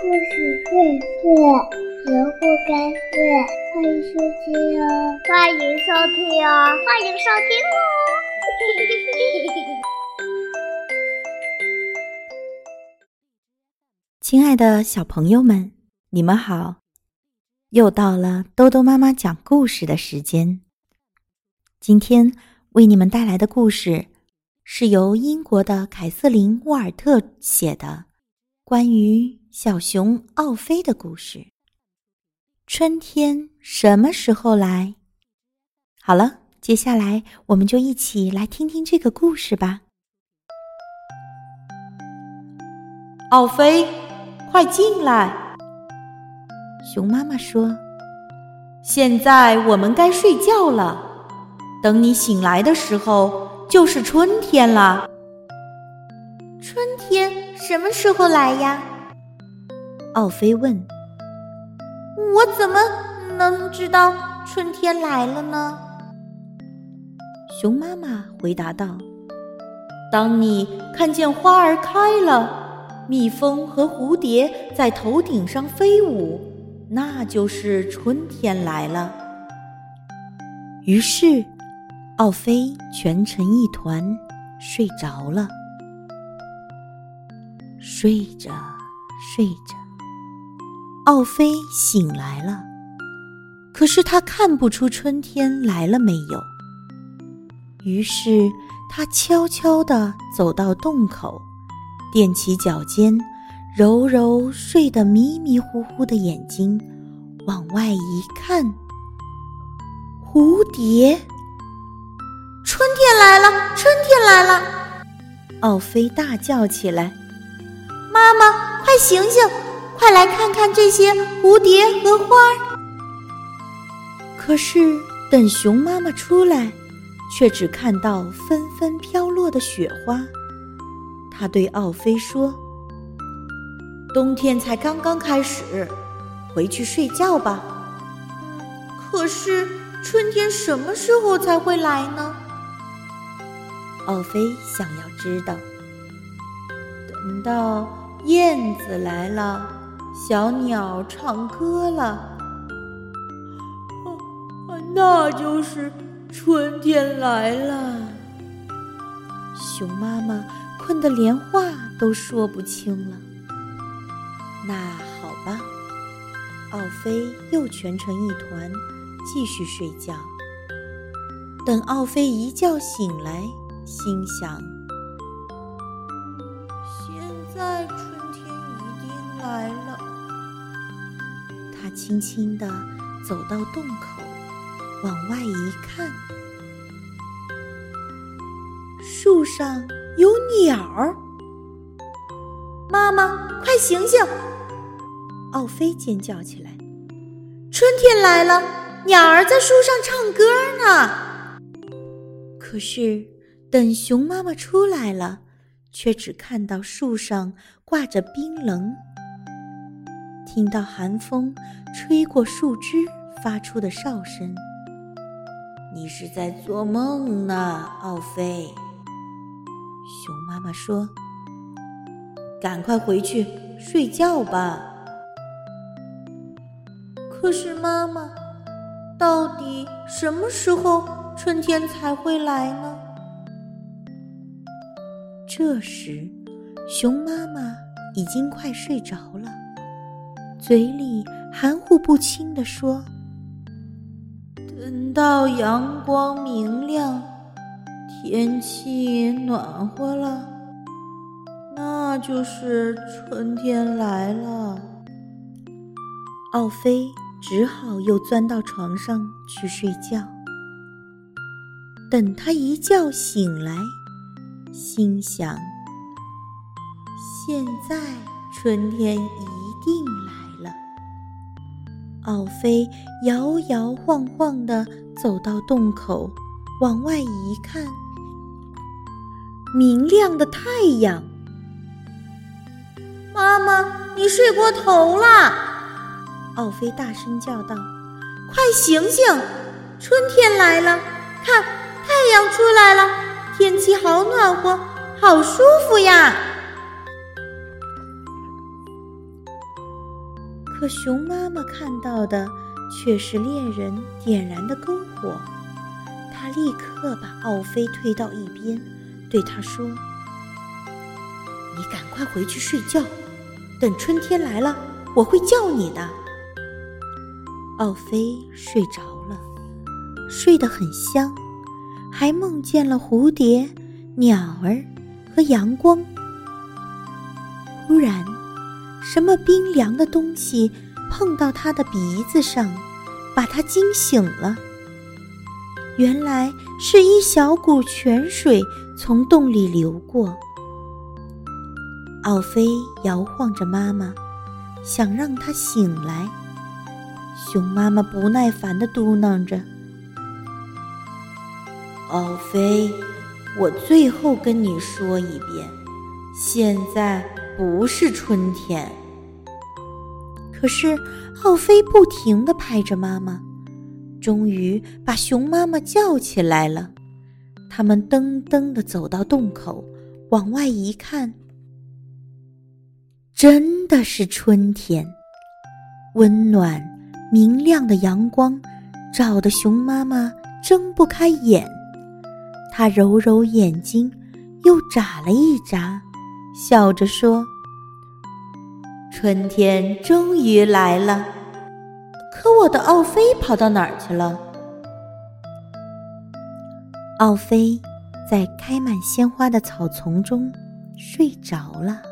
故事荟萃，萝卜开会，欢迎收听哦！欢迎收听哦！欢迎收听哦！亲爱的小朋友们，你们好！又到了兜兜妈妈讲故事的时间。今天为你们带来的故事是由英国的凯瑟琳·沃尔特写的，关于小熊奥菲的故事。春天什么时候来？好了，接下来我们就一起来听听这个故事吧。奥菲，快进来！熊妈妈说：“现在我们该睡觉了。等你醒来的时候，就是春天了。春天什么时候来呀？”奥菲问。“我怎么能知道春天来了呢？”熊妈妈回答道：“当你看见花儿开了，蜜蜂和蝴蝶在头顶上飞舞。”那就是春天来了。于是，奥菲蜷成一团睡着了。睡着，睡着，奥菲醒来了。可是他看不出春天来了没有。于是他悄悄地走到洞口，踮起脚尖。揉揉睡得迷迷糊糊的眼睛，往外一看，蝴蝶。春天来了，春天来了！奥菲大叫起来：“妈妈，快醒醒，快来看看这些蝴蝶和花！”可是等熊妈妈出来，却只看到纷纷飘落的雪花。他对奥菲说。冬天才刚刚开始，回去睡觉吧。可是春天什么时候才会来呢？奥菲想要知道。等到燕子来了，小鸟唱歌了，那就是春天来了。熊妈妈困得连话都说不清了。那好吧，奥菲又蜷成一团，继续睡觉。等奥菲一觉醒来，心想：轻轻地走到洞口，往外一看，树上有鸟儿。妈妈，快醒醒！奥菲尖叫起来：“春天来了，鸟儿在树上唱歌呢。”可是，等熊妈妈出来了，却只看到树上挂着冰棱，听到寒风吹过树枝发出的哨声。“你是在做梦呢，奥菲。”熊妈妈说，“赶快回去睡觉吧。”可是，妈妈，到底什么时候春天才会来呢？这时，熊妈妈已经快睡着了，嘴里含糊不清地说：“等到阳光明亮，天气暖和了，那就是春天来了。”奥菲。只好又钻到床上去睡觉。等他一觉醒来，心想：现在春天一定来了。奥菲摇摇晃晃地走到洞口，往外一看，明亮的太阳。妈妈，你睡过头了。奥菲大声叫道：“快醒醒！春天来了，看太阳出来了，天气好暖和，好舒服呀！”可熊妈妈看到的却是猎人点燃的篝火。她立刻把奥菲推到一边，对他说：“你赶快回去睡觉，等春天来了，我会叫你的。”奥菲睡着了，睡得很香，还梦见了蝴蝶、鸟儿和阳光。忽然，什么冰凉的东西碰到他的鼻子上，把他惊醒了。原来是一小股泉水从洞里流过。奥菲摇晃着妈妈，想让她醒来。熊妈妈不耐烦地嘟囔着：“奥菲，我最后跟你说一遍，现在。”不是春天。可是奥菲不停地拍着妈妈，终于把熊妈妈叫起来了。他们噔噔地走到洞口，往外一看，真的是春天。温暖明亮的阳光照得熊妈妈睁不开眼，她揉揉眼睛，又眨了一眨。笑着说：“春天终于来了，可我的奥菲跑到哪儿去了？”奥菲在开满鲜花的草丛中睡着了。